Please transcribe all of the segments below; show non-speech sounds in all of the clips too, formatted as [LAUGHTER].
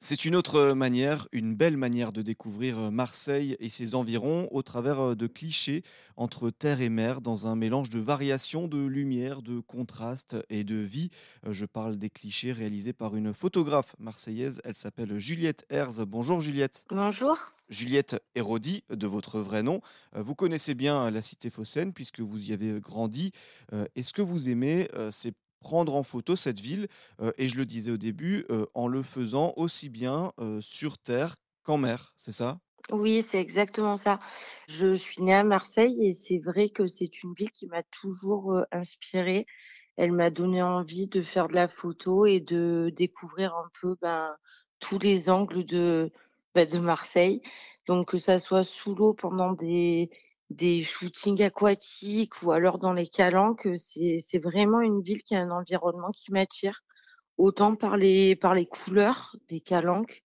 C'est une autre manière, une belle manière de découvrir euh, Marseille et ses environs au travers euh, de clichés entre terre et mer dans un mélange de variations, de lumière, de contrastes et de vie. Euh, Je parle des clichés réalisés par une photographe marseillaise. Elle s'appelle Juliette Herz. Bonjour Juliette. Bonjour. Juliette Hérodi, de votre vrai nom. Vous connaissez bien la cité phocéenne puisque vous y avez grandi. Euh, Et ce que vous aimez, c'est prendre en photo cette ville. euh, Et je le disais au début, euh, en le faisant aussi bien euh, sur terre qu'en mer. C'est ça? Oui, c'est exactement ça. Je suis née à Marseille et c'est vrai que c'est une ville qui m'a toujours inspirée. Elle m'a donné envie de faire de la photo et de découvrir un peu ben, tous les angles ben, de Marseille. Donc que ça soit sous l'eau pendant des, des shootings aquatiques ou alors dans les calanques, c'est, c'est vraiment une ville qui a un environnement qui m'attire, autant par les, par les couleurs des calanques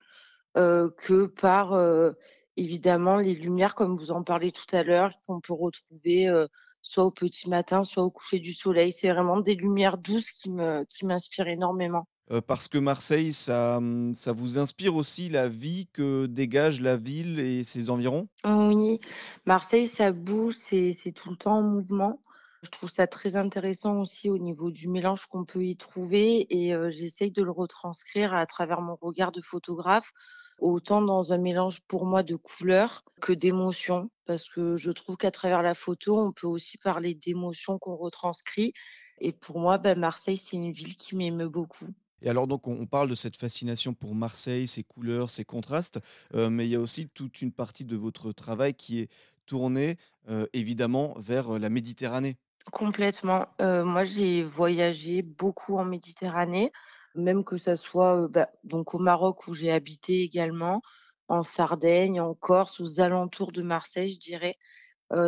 heu, que par, heu, évidemment les lumières comme vous en parlez tout à l'heure, qu'on peut retrouver, heu, soit au petit matin, soit au coucher du soleil. C'est vraiment des lumières douces qui me qui m'inspirent énormément. Parce que Marseille, ça, hum, ça vous inspire aussi la vie que dégage la ville et ses environs? Oui, Marseille, ça bouge, c'est tout le temps en mouvement. Je trouve ça très intéressant aussi au niveau du mélange qu'on peut y trouver et j'essaye de le retranscrire à travers mon regard de photographe, autant dans un mélange pour moi de couleurs que d'émotions. Parce que je trouve qu'à travers la photo, on peut aussi parler d'émotions qu'on retranscrit et pour moi, bah, Marseille, c'est une ville qui m'émeut beaucoup. Et alors donc on parle de cette fascination pour Marseille, ses couleurs, ses contrastes, heu, mais il y a aussi toute une partie de votre travail qui est tournée, heu, évidemment vers, heu, la Méditerranée. Complètement. Moi, j'ai voyagé beaucoup en Méditerranée, même que ça soit, bah, donc au Maroc où j'ai habité également, en Sardaigne, en Corse, aux alentours de Marseille, je dirais.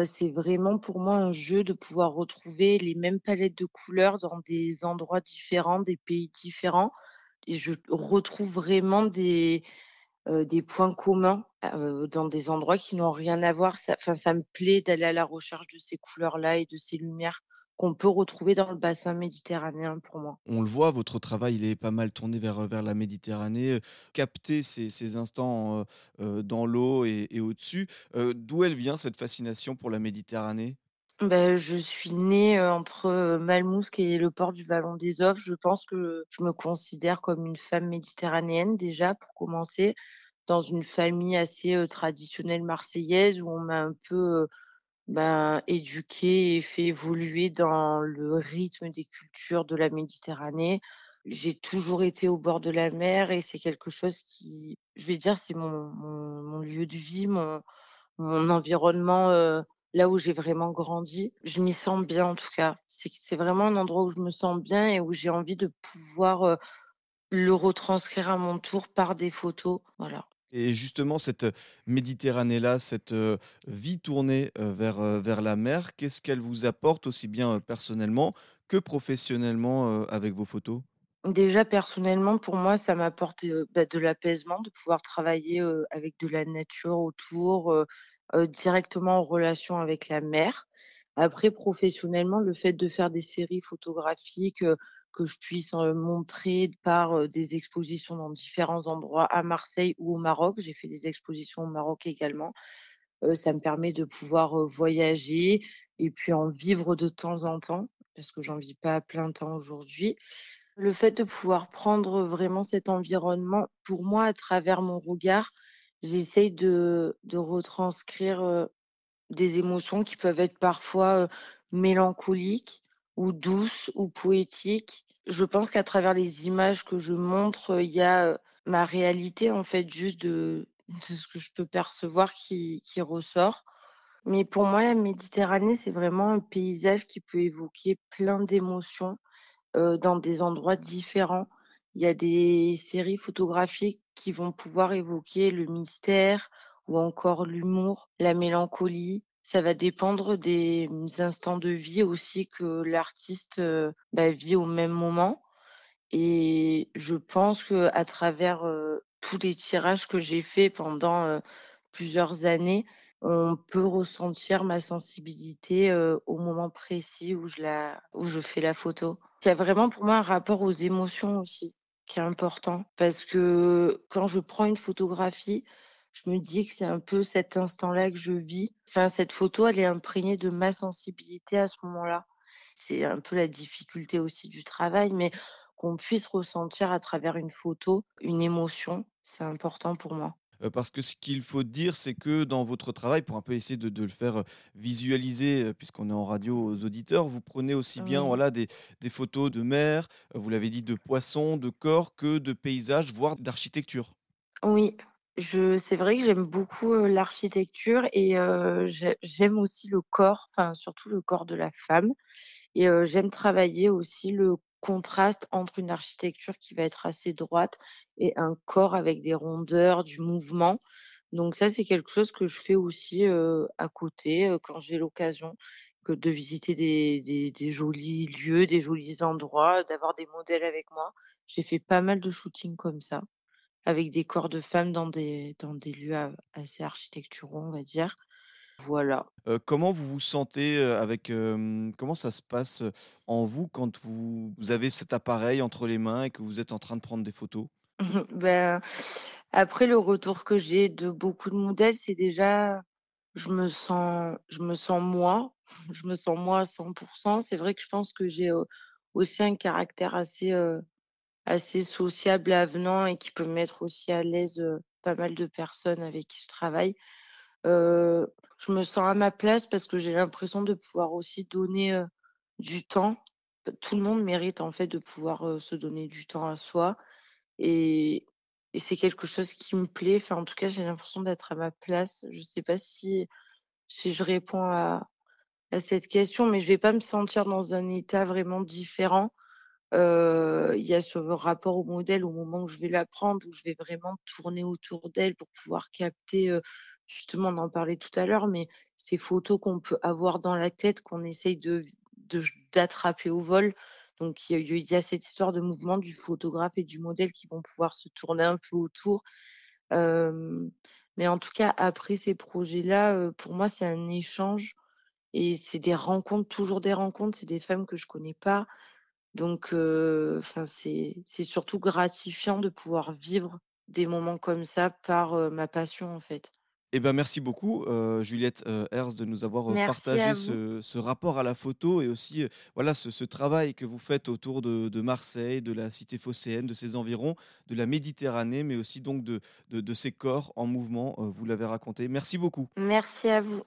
C'est vraiment pour moi un jeu de pouvoir retrouver les mêmes palettes de couleurs dans des endroits différents, des pays différents et je retrouve vraiment des des points communs, dans des endroits qui n'ont rien à voir. Ça me plaît d'aller à la recherche de ces couleurs-là et de ces lumières qu'on peut retrouver dans le bassin méditerranéen pour moi. On le voit, votre travail, il est pas mal tourné vers, vers la Méditerranée, heu, capter ces ces instants, heu, dans l'eau et et au-dessus. D'où elle vient cette fascination pour la Méditerranée? Bah, je suis née, entre, Malmousque et le port du Vallon des Offres. Je pense que je me considère comme une femme méditerranéenne déjà pour commencer, dans une famille assez, traditionnelle marseillaise où on m'a un peu, ben, éduquée et fait évoluer dans le rythme des cultures de la Méditerranée. J'ai toujours été au bord de la mer et c'est quelque chose qui, je vais dire, c'est mon lieu de vie, mon environnement, heu, là où j'ai vraiment grandi. Je m'y sens bien en tout cas. C'est vraiment un endroit où je me sens bien et où j'ai envie de pouvoir, heu, le retranscrire à mon tour par des photos, voilà. Et justement cette, Méditerranée-là, cette, vie tournée, vers, vers la mer, qu'est-ce qu'elle vous apporte aussi bien, personnellement que professionnellement, avec vos photos? Déjà personnellement, pour moi, ça m'apporte, bah, de l'apaisement de pouvoir travailler, avec de la nature autour, directement en relation avec la mer. Après professionnellement, le fait de faire des séries photographiques, que je puisse, montrer par, des expositions dans différents endroits à Marseille ou au Maroc. J'ai fait des expositions au Maroc également. Ça me permet de pouvoir, voyager et puis en vivre de temps en temps, parce que j'en vis pas à plein temps aujourd'hui. Le fait de pouvoir prendre vraiment cet environnement, pour moi, à travers mon regard, j'essaye de retranscrire, des émotions qui peuvent être parfois, mélancoliques ou douces ou poétiques. Je pense qu'à travers les images que je montre, il y a, heu, ma réalité, en fait, juste de ce que je peux percevoir qui ressort. Mais pour moi, la Méditerranée, c'est vraiment un paysage qui peut évoquer plein d'émotions heu, dans des endroits différents. Il y a des séries photographiques qui vont pouvoir évoquer le mystère ou encore l'humour, la mélancolie. Ça va dépendre des, mmh, instants de vie aussi que l'artiste, bah, vit au même moment et je pense qu'à travers, heu, tous les tirages que j'ai faits pendant, plusieurs années, on peut ressentir ma sensibilité, au moment précis où je fais la photo. Il y a vraiment pour moi un rapport aux émotions aussi. qui est important parce que quand je prends une photographie, je me dis que c'est un peu cet instant-là que je vis. Enfin, cette photo, elle est imprégnée de ma sensibilité à ce moment-là. C'est un peu la difficulté aussi du travail, mais qu'on puisse ressentir à travers une photo une émotion, c'est important pour moi. Heu, parce que ce qu'il faut dire, c'est que dans votre travail, pour un peu essayer de de le faire, heu, visualiser, heu, puisqu'on est en radio aux auditeurs, vous prenez aussi bien, Oui, voilà, des des photos de mer, vous l'avez dit, de poissons, de corps, que de paysages, voire d'architecture. oui, je c'est vrai que j'aime beaucoup, l'architecture et j'ai j'aime aussi le corps, enfin surtout le corps de la femme. Et heu, j'aime travailler aussi le contraste entre une architecture qui va être assez droite et un corps avec des rondeurs, du mouvement. Donc ça, c'est quelque chose que je fais aussi, heu, à côté, quand j'ai l'occasion de visiter des des des jolis lieux, des jolis endroits, d'avoir des modèles avec moi. J'ai fait pas mal de shootings comme ça, avec des corps de femmes dans des dans des lieux assez architecturaux, on va dire. Voilà. Comment vous vous sentez, avec, comment ça se passe, en vous quand vous vous avez cet appareil entre les mains et que vous êtes en train de prendre des photos? [LAUGHS] Ben, après le retour que j'ai de beaucoup de modèles, c'est déjà je me sens je me sens moi, [LAUGHS] je me sens moi à 100% C'est vrai que je pense que j'ai, aussi un caractère assez, assez sociable, avenant et qui peut mettre aussi à l'aise, pas mal de personnes avec qui je travaille. Je me sens à ma place parce que j'ai l'impression de pouvoir aussi donner, du temps. Tout le monde mérite en fait de pouvoir, se donner du temps à soi et c'est quelque chose qui me plaît. En tout cas, j'ai l'impression d'être à ma place. Je sais pas si je réponds à cette question, mais je vais pas me sentir dans un état vraiment différent. Il y a ce rapport au modèle au moment où je vais la prendre, où je vais vraiment tourner autour d'elle pour pouvoir capter, justement, on en parlait tout à l'heure, mais ces photos qu'on peut avoir dans la tête, qu'on essaye de d'attraper au vol. Donc il y a cette histoire de mouvement du photographe et du modèle qui vont pouvoir se tourner un peu autour. Mais en tout cas, après ces projets-là, pour moi, c'est un échange et c'est des rencontres, toujours des rencontres. C'est des femmes que je connais pas. Donc enfin, c'est c'est surtout gratifiant de pouvoir vivre des moments comme ça par, ma passion, en fait. Eh ben, merci beaucoup, Juliette, heu, Herz, de nous avoir, partagé ce ce rapport à la photo et aussi, voilà, ce ce travail que vous faites autour de de Marseille, de la cité phocéenne, de ses environs, de la Méditerranée, mais aussi donc de de de ces corps en mouvement, vous l'avez raconté. Merci beaucoup. Merci à vous.